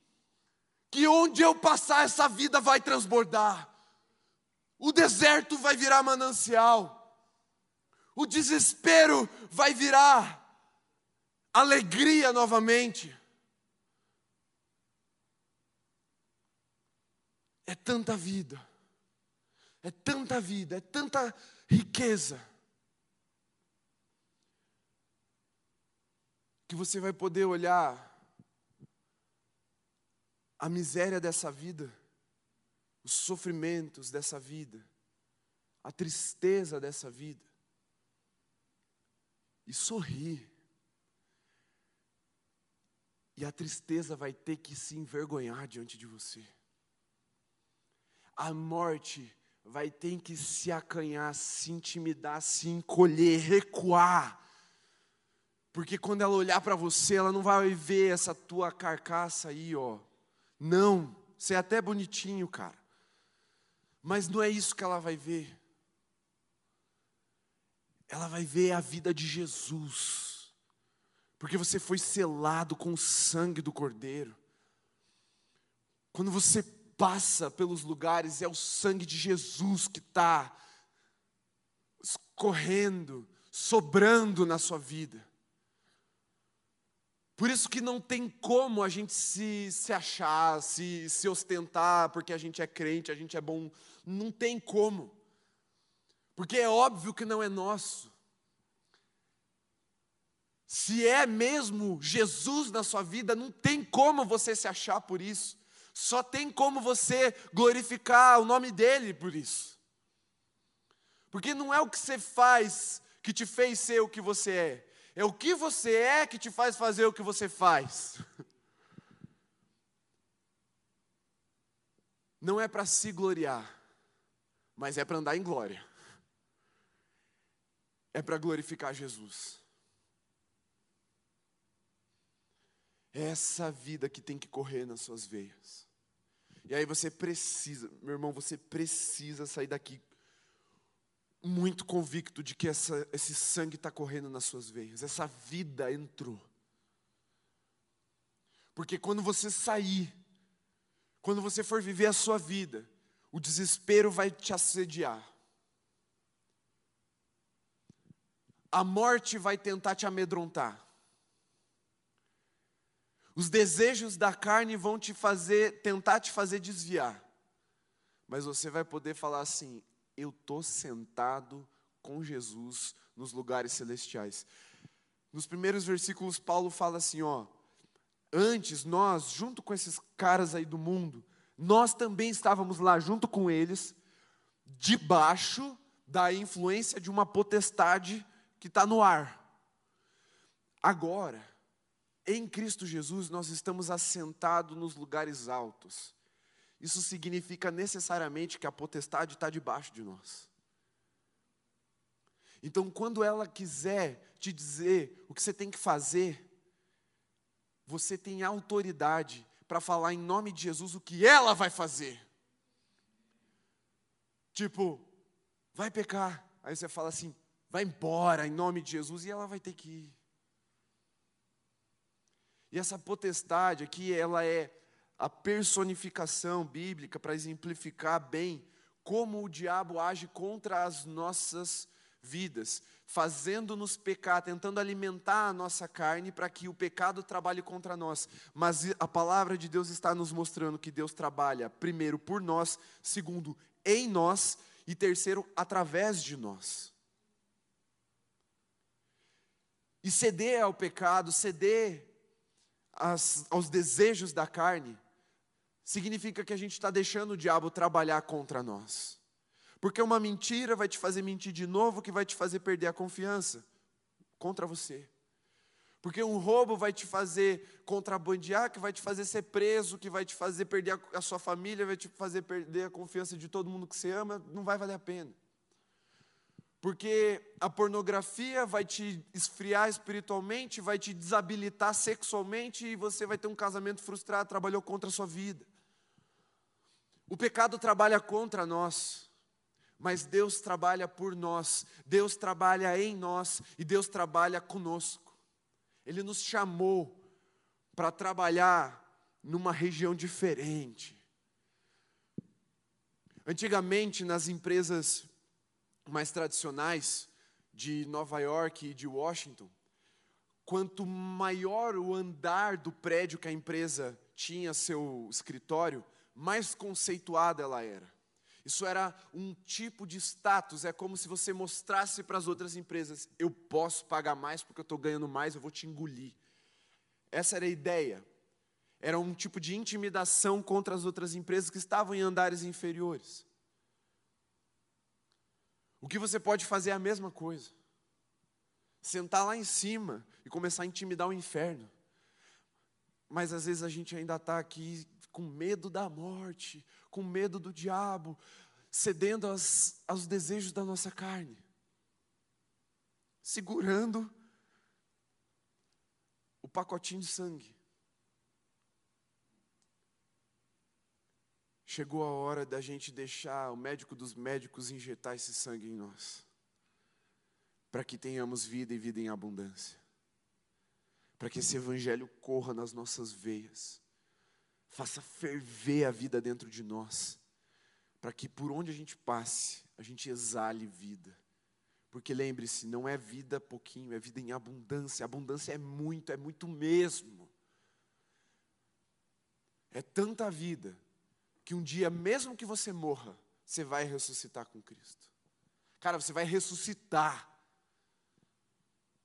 que onde eu passar, essa vida vai transbordar. O deserto vai virar manancial, o desespero vai virar alegria novamente. É tanta vida, é tanta vida, é tanta riqueza, que você vai poder olhar a miséria dessa vida, os sofrimentos dessa vida, a tristeza dessa vida, e sorrir. E a tristeza vai ter que se envergonhar diante de você. A morte vai ter que se acanhar, se intimidar, se encolher, recuar. Porque quando ela olhar para você, ela não vai ver essa tua carcaça aí, ó. Não, você é até bonitinho, cara. Mas não é isso que ela vai ver. Ela vai ver a vida de Jesus. Porque você foi selado com o sangue do Cordeiro. Quando você passa pelos lugares, é o sangue de Jesus que está escorrendo, sobrando na sua vida. Por isso que não tem como a gente se, se achar, se, se ostentar, porque a gente é crente, a gente é bom. Não tem como. Porque é óbvio que não é nosso. Se é mesmo Jesus na sua vida, não tem como você se achar por isso. Só tem como você glorificar o nome dele por isso. Porque não é o que você faz que te fez ser o que você é, é o que você é que te faz fazer o que você faz. Não é para se gloriar, mas é para andar em glória. É para glorificar Jesus. É essa vida que tem que correr nas suas veias. E aí você precisa, meu irmão, você precisa sair daqui muito convicto de que essa, esse sangue está correndo nas suas veias, essa vida entrou. Porque quando você sair, quando você for viver a sua vida, o desespero vai te assediar. A morte vai tentar te amedrontar. Os desejos da carne vão te fazer, tentar te fazer desviar. Mas você vai poder falar assim: eu estou sentado com Jesus nos lugares celestiais. Nos primeiros versículos, Paulo fala assim: ó, antes nós, junto com esses caras aí do mundo, nós também estávamos lá junto com eles, debaixo da influência de uma potestade que está no ar. Agora, em Cristo Jesus, nós estamos assentados nos lugares altos. Isso significa necessariamente que a potestade está debaixo de nós. Então, quando ela quiser te dizer o que você tem que fazer, você tem autoridade para falar em nome de Jesus o que ela vai fazer. Tipo, vai pecar. Aí você fala assim, vai embora em nome de Jesus, e ela vai ter que ir. E essa potestade aqui, ela é a personificação bíblica para exemplificar bem como o diabo age contra as nossas vidas, fazendo-nos pecar, tentando alimentar a nossa carne para que o pecado trabalhe contra nós. Mas a palavra de Deus está nos mostrando que Deus trabalha, primeiro, por nós, segundo, em nós e terceiro, através de nós. E ceder ao pecado, ceder aos desejos da carne, significa que a gente está deixando o diabo trabalhar contra nós. Porque uma mentira vai te fazer mentir de novo, que vai te fazer perder a confiança contra você. Porque um roubo vai te fazer contrabandear, que vai te fazer ser preso, que vai te fazer perder a sua família, vai te fazer perder a confiança de todo mundo que você ama, não vai valer a pena. Porque a pornografia vai te esfriar espiritualmente, vai te desabilitar sexualmente e você vai ter um casamento frustrado, trabalhou contra a sua vida. O pecado trabalha contra nós, mas Deus trabalha por nós, Deus trabalha em nós e Deus trabalha conosco. Ele nos chamou para trabalhar numa região diferente. Antigamente, nas empresas mais tradicionais de Nova York e de Washington, quanto maior o andar do prédio que a empresa tinha seu escritório, mais conceituada ela era. Isso era um tipo de status, é como se você mostrasse para as outras empresas: eu posso pagar mais porque eu estou ganhando mais, eu vou te engolir. Essa era a ideia. Era um tipo de intimidação contra as outras empresas que estavam em andares inferiores. O que você pode fazer é a mesma coisa. Sentar lá em cima e começar a intimidar o inferno. Mas às vezes a gente ainda está aqui com medo da morte, com medo do diabo, cedendo aos, aos desejos da nossa carne, segurando o pacotinho de sangue. Chegou a hora da gente deixar o médico dos médicos injetar esse sangue em nós, para que tenhamos vida e vida em abundância, para que esse evangelho corra nas nossas veias faça ferver a vida dentro de nós, para que por onde a gente passe, a gente exale vida. Porque lembre-se, não é vida pouquinho, é vida em abundância. Abundância é muito, é muito mesmo. É tanta vida que um dia, mesmo que você morra, você vai ressuscitar com Cristo. Cara, você vai ressuscitar.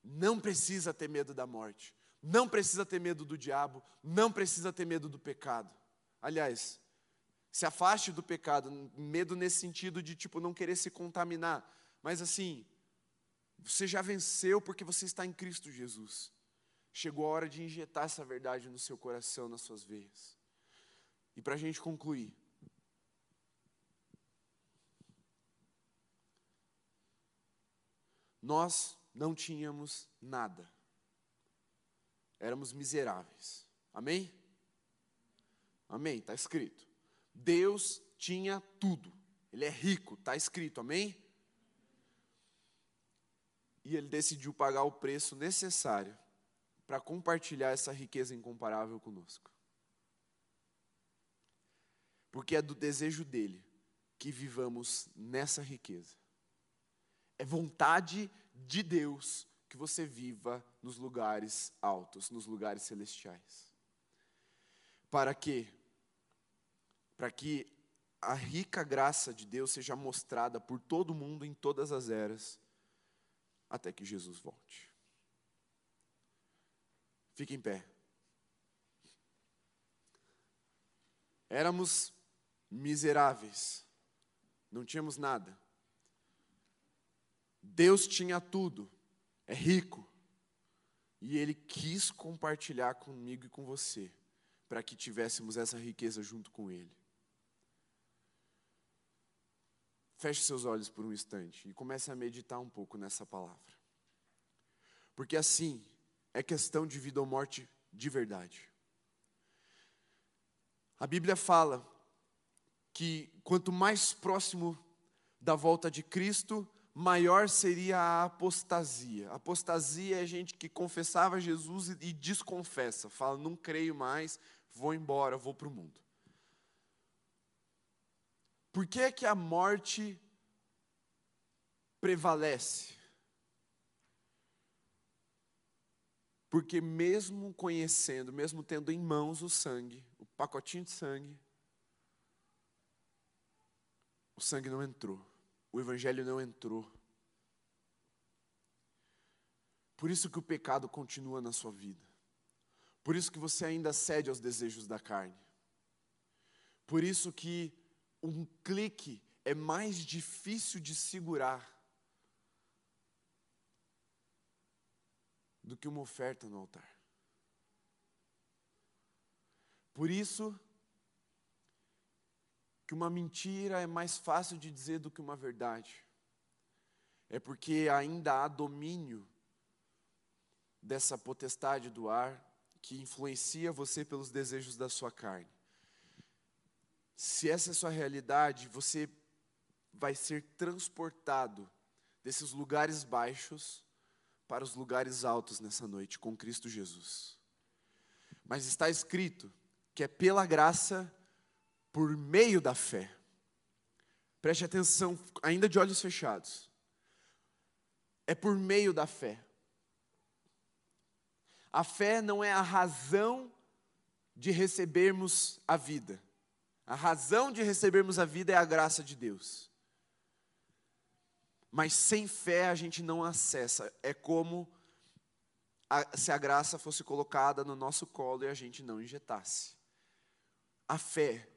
Não precisa ter medo da morte. Não precisa ter medo do diabo, não precisa ter medo do pecado. Aliás, se afaste do pecado, medo nesse sentido de tipo não querer se contaminar, mas assim, você já venceu porque você está em Cristo Jesus. Chegou a hora de injetar essa verdade no seu coração, nas suas veias. E para a gente concluir, nós não tínhamos nada éramos miseráveis. Amém? Amém? Está escrito. Deus tinha tudo. Ele é rico, está escrito. Amém? E ele decidiu pagar o preço necessário para compartilhar essa riqueza incomparável conosco. Porque é do desejo dele que vivamos nessa riqueza. É vontade de Deus que você viva nos lugares altos, nos lugares celestiais. Para quê? Para que a rica graça de Deus seja mostrada por todo mundo em todas as eras, até que Jesus volte. Fique em pé. Éramos miseráveis, não tínhamos nada. Deus tinha tudo é rico. E ele quis compartilhar comigo e com você, para que tivéssemos essa riqueza junto com ele. Feche seus olhos por um instante e comece a meditar um pouco nessa palavra. Porque assim é questão de vida ou morte de verdade. A Bíblia fala que quanto mais próximo da volta de Cristo, maior seria a apostasia. apostasia é gente que confessava Jesus e desconfessa, fala: não creio mais, vou embora, vou para o mundo. Por que, que a morte prevalece? Porque, mesmo conhecendo, mesmo tendo em mãos o sangue, o pacotinho de sangue, o sangue não entrou o Evangelho não entrou. Por isso que o pecado continua na sua vida. Por isso que você ainda cede aos desejos da carne. Por isso que um clique é mais difícil de segurar do que uma oferta no altar. Por isso que uma mentira é mais fácil de dizer do que uma verdade. É porque ainda há domínio dessa potestade do ar que influencia você pelos desejos da sua carne. Se essa é a sua realidade, você vai ser transportado desses lugares baixos para os lugares altos nessa noite com Cristo Jesus. Mas está escrito que é pela graça, por meio da fé. Preste atenção, ainda de olhos fechados. É por meio da fé. A fé não é a razão de recebermos a vida. A razão de recebermos a vida é a graça de Deus. Mas sem fé a gente não acessa. É como a, se a graça fosse colocada no nosso colo e a gente não injetasse. A fé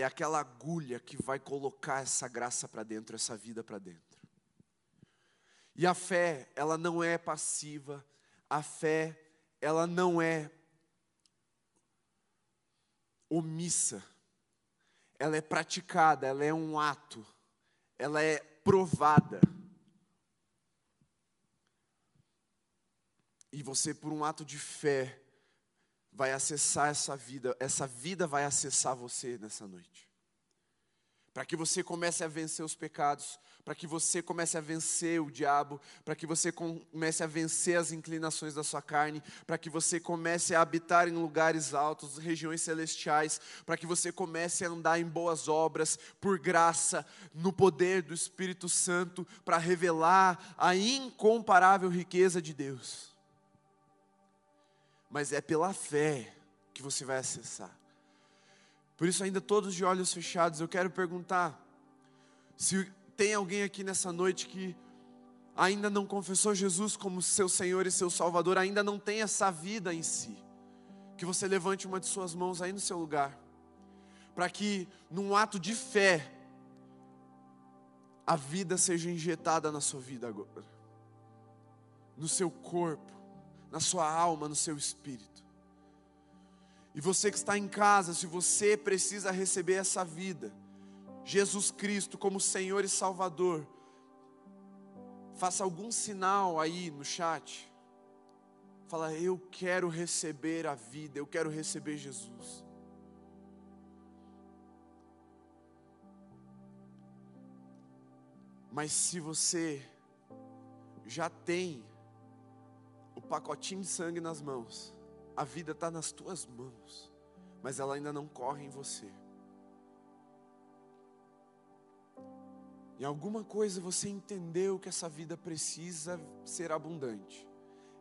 é aquela agulha que vai colocar essa graça para dentro, essa vida para dentro. E a fé, ela não é passiva, a fé, ela não é omissa, ela é praticada, ela é um ato, ela é provada. E você, por um ato de fé, vai acessar essa vida, essa vida vai acessar você nessa noite para que você comece a vencer os pecados, para que você comece a vencer o diabo, para que você comece a vencer as inclinações da sua carne, para que você comece a habitar em lugares altos, regiões celestiais, para que você comece a andar em boas obras, por graça, no poder do Espírito Santo, para revelar a incomparável riqueza de Deus. Mas é pela fé que você vai acessar. Por isso, ainda todos de olhos fechados, eu quero perguntar se tem alguém aqui nessa noite que ainda não confessou Jesus como seu Senhor e seu Salvador, ainda não tem essa vida em si. Que você levante uma de suas mãos aí no seu lugar, para que num ato de fé, a vida seja injetada na sua vida agora, no seu corpo, na sua alma, no seu espírito. E você que está em casa, se você precisa receber essa vida, Jesus Cristo como Senhor e Salvador, faça algum sinal aí no chat. Fala, eu quero receber a vida, eu quero receber Jesus. Mas se você já tem o pacotinho de sangue nas mãos, a vida está nas tuas mãos, mas ela ainda não corre em você. Em alguma coisa você entendeu que essa vida precisa ser abundante.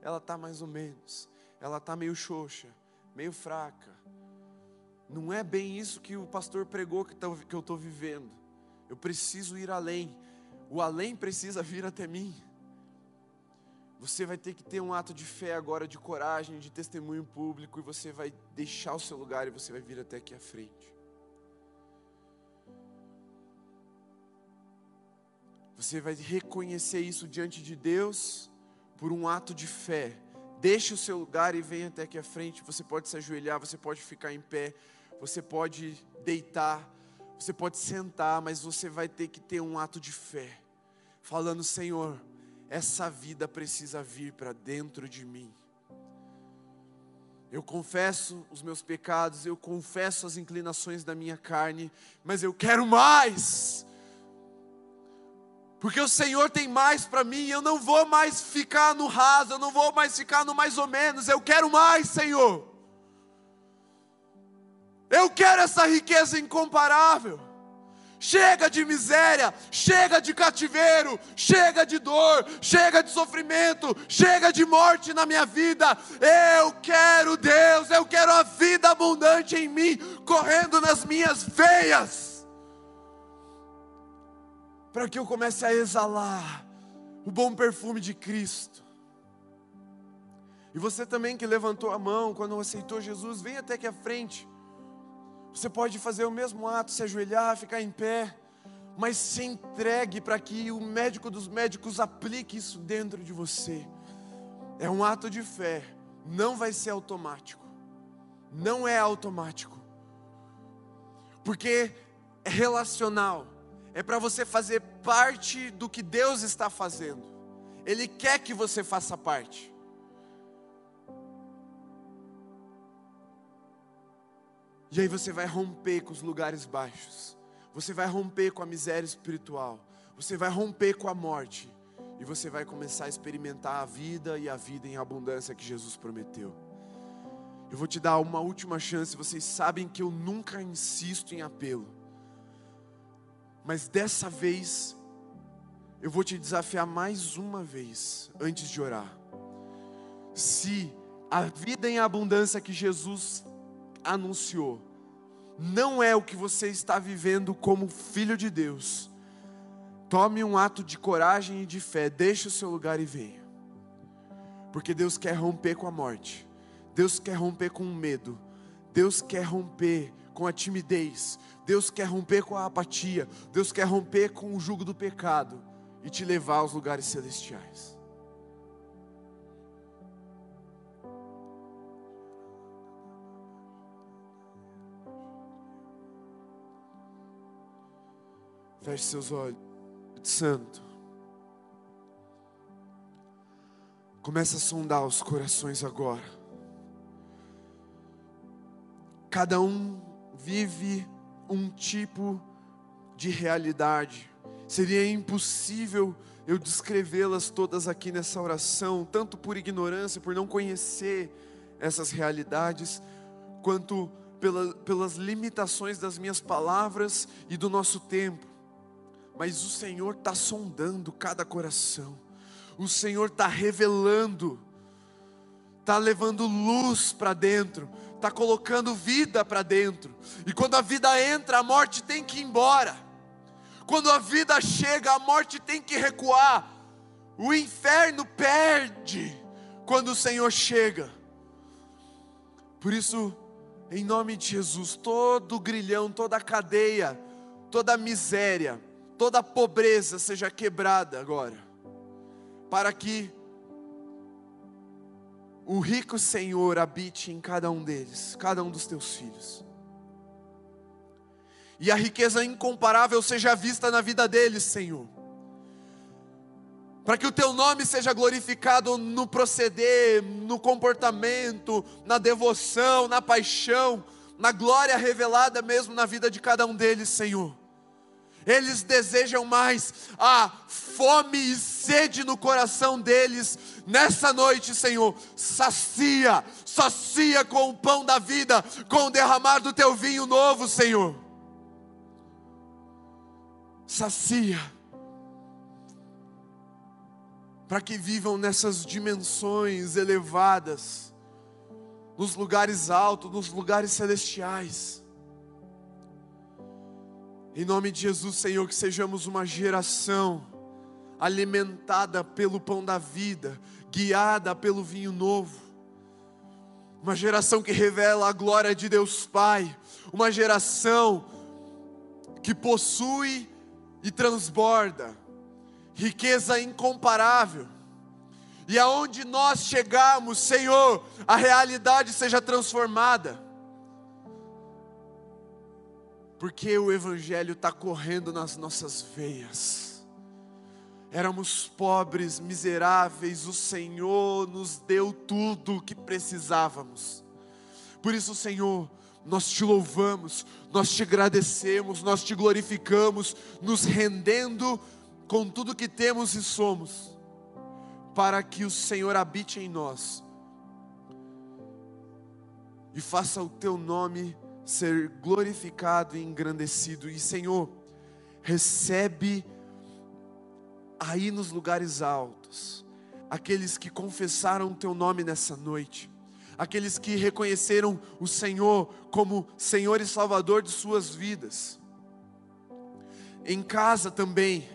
Ela está mais ou menos, ela está meio xoxa, meio fraca. Não é bem isso que o pastor pregou que, tá, que eu estou vivendo. Eu preciso ir além. O além precisa vir até mim. Você vai ter que ter um ato de fé agora, de coragem, de testemunho público, e você vai deixar o seu lugar e você vai vir até aqui à frente. Você vai reconhecer isso diante de Deus por um ato de fé. Deixe o seu lugar e venha até aqui à frente. Você pode se ajoelhar, você pode ficar em pé, você pode deitar, você pode sentar, mas você vai ter que ter um ato de fé, falando: Senhor, essa vida precisa vir para dentro de mim. Eu confesso os meus pecados, eu confesso as inclinações da minha carne, mas eu quero mais. Porque o Senhor tem mais para mim, eu não vou mais ficar no raso, eu não vou mais ficar no mais ou menos, eu quero mais, Senhor. Eu quero essa riqueza incomparável. Chega de miséria, chega de cativeiro, chega de dor, chega de sofrimento, chega de morte na minha vida. Eu quero Deus, eu quero a vida abundante em mim, correndo nas minhas veias, para que eu comece a exalar o bom perfume de Cristo. E você também que levantou a mão quando aceitou Jesus, vem até aqui à frente. Você pode fazer o mesmo ato, se ajoelhar, ficar em pé, mas se entregue para que o médico dos médicos aplique isso dentro de você. É um ato de fé, não vai ser automático. Não é automático. Porque é relacional. É para você fazer parte do que Deus está fazendo. Ele quer que você faça parte. E aí você vai romper com os lugares baixos. Você vai romper com a miséria espiritual. Você vai romper com a morte. E você vai começar a experimentar a vida e a vida em abundância que Jesus prometeu. Eu vou te dar uma última chance. Vocês sabem que eu nunca insisto em apelo. Mas dessa vez, eu vou te desafiar mais uma vez, antes de orar. Se a vida em abundância que Jesus anunciou. Não é o que você está vivendo como filho de Deus, tome um ato de coragem e de fé, deixe o seu lugar e venha. Porque Deus quer romper com a morte, Deus quer romper com o medo, Deus quer romper com a timidez, Deus quer romper com a apatia, Deus quer romper com o jugo do pecado e te levar aos lugares celestiais. Feche seus olhos. Santo. Começa a sondar os corações agora. Cada um vive um tipo de realidade. Seria impossível eu descrevê-las todas aqui nessa oração, tanto por ignorância, por não conhecer essas realidades, quanto pela, pelas limitações das minhas palavras e do nosso tempo mas o Senhor está sondando cada coração, o Senhor está revelando, está levando luz para dentro, está colocando vida para dentro, e quando a vida entra, a morte tem que ir embora, quando a vida chega, a morte tem que recuar, o inferno perde quando o Senhor chega, por isso, em nome de Jesus, todo grilhão, toda cadeia, toda miséria, toda pobreza seja quebrada agora, para que o rico Senhor habite em cada um deles, cada um dos teus filhos. E a riqueza incomparável seja vista na vida deles, Senhor. Para que o teu nome seja glorificado no proceder, no comportamento, na devoção, na paixão, na glória revelada mesmo na vida de cada um deles, Senhor eles desejam mais a fome e sede no coração deles. Nessa noite, Senhor, sacia, sacia com o pão da vida, com o derramar do teu vinho novo, Senhor. Sacia, para que vivam nessas dimensões elevadas, nos lugares altos, nos lugares celestiais. Em nome de Jesus, Senhor, que sejamos uma geração alimentada pelo pão da vida, guiada pelo vinho novo. Uma geração que revela a glória de Deus Pai, uma geração que possui e transborda riqueza incomparável. E aonde nós chegarmos, Senhor, a realidade seja transformada porque o Evangelho está correndo nas nossas veias. Éramos pobres, miseráveis, o Senhor nos deu tudo o que precisávamos. Por isso, Senhor, nós te louvamos, nós te agradecemos, nós te glorificamos, nos rendendo com tudo que temos e somos, para que o Senhor habite em nós e faça o teu nome ser glorificado e engrandecido. E Senhor, recebe aí nos lugares altos aqueles que confessaram o teu nome nessa noite, aqueles que reconheceram o Senhor como Senhor e Salvador de suas vidas. Em casa também,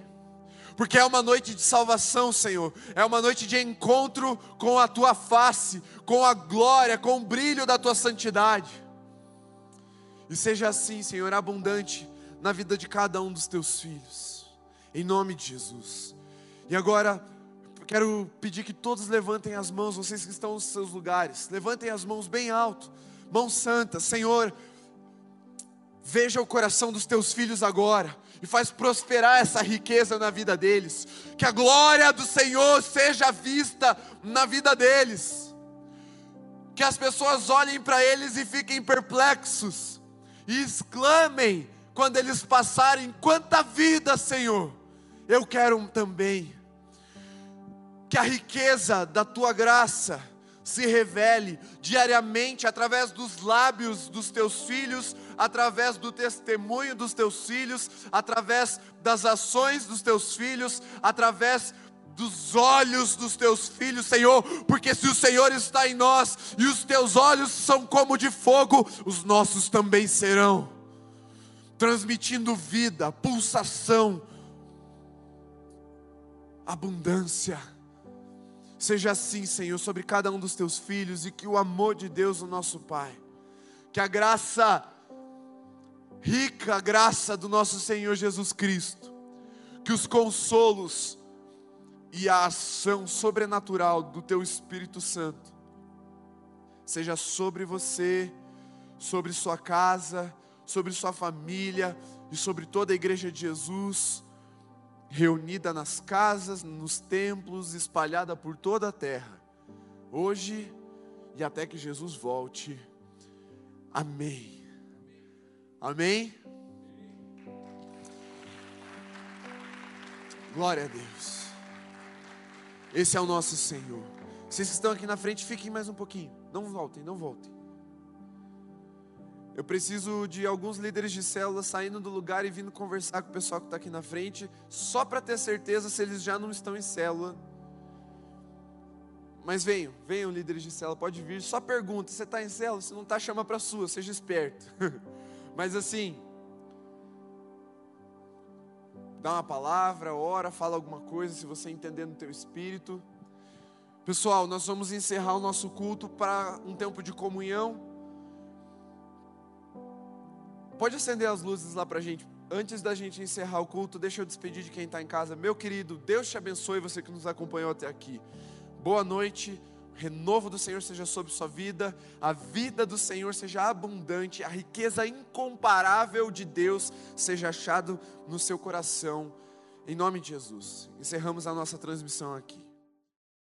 porque é uma noite de salvação, Senhor, é uma noite de encontro com a tua face, com a glória, com o brilho da tua santidade. E seja assim, Senhor, abundante na vida de cada um dos teus filhos. Em nome de Jesus. E agora, quero pedir que todos levantem as mãos, vocês que estão nos seus lugares, levantem as mãos bem alto, mãos santas, Senhor. Veja o coração dos teus filhos agora e faz prosperar essa riqueza na vida deles. Que a glória do Senhor seja vista na vida deles. Que as pessoas olhem para eles e fiquem perplexos e exclamem quando eles passarem: quanta vida, Senhor! Eu quero também. Que a riqueza da tua graça se revele diariamente através dos lábios dos teus filhos, através do testemunho dos teus filhos, através das ações dos teus filhos, através dos olhos dos teus filhos, Senhor, porque se o Senhor está em nós e os teus olhos são como de fogo, os nossos também serão, transmitindo vida, pulsação, abundância. Seja assim, Senhor, sobre cada um dos teus filhos e que o amor de Deus, o nosso Pai, que a graça, rica graça do nosso Senhor Jesus Cristo, que os consolos e a ação sobrenatural do teu Espírito Santo, seja sobre você, sobre sua casa, sobre sua família e sobre toda a igreja de Jesus reunida nas casas, nos templos, espalhada por toda a terra, hoje e até que Jesus volte. Amém. Amém. Glória a Deus. Esse é o nosso Senhor. Vocês que estão aqui na frente, fiquem mais um pouquinho. Não voltem, não voltem. Eu preciso de alguns líderes de célula saindo do lugar e vindo conversar com o pessoal que está aqui na frente, só para ter certeza se eles já não estão em célula. Mas venham, venham líderes de célula, pode vir. Só pergunta: você está em célula? Se não está, chama para sua, seja esperto. Mas assim, dá uma palavra, ora, fala alguma coisa, se você entender no teu espírito. Pessoal, nós vamos encerrar o nosso culto para um tempo de comunhão. Pode acender as luzes lá para a gente. Antes da gente encerrar o culto, deixa eu despedir de quem está em casa. Meu querido, Deus te abençoe, você que nos acompanhou até aqui. Boa noite, renovo do Senhor seja sobre sua vida, a vida do Senhor seja abundante, a riqueza incomparável de Deus seja achado no seu coração. Em nome de Jesus. Encerramos a nossa transmissão aqui.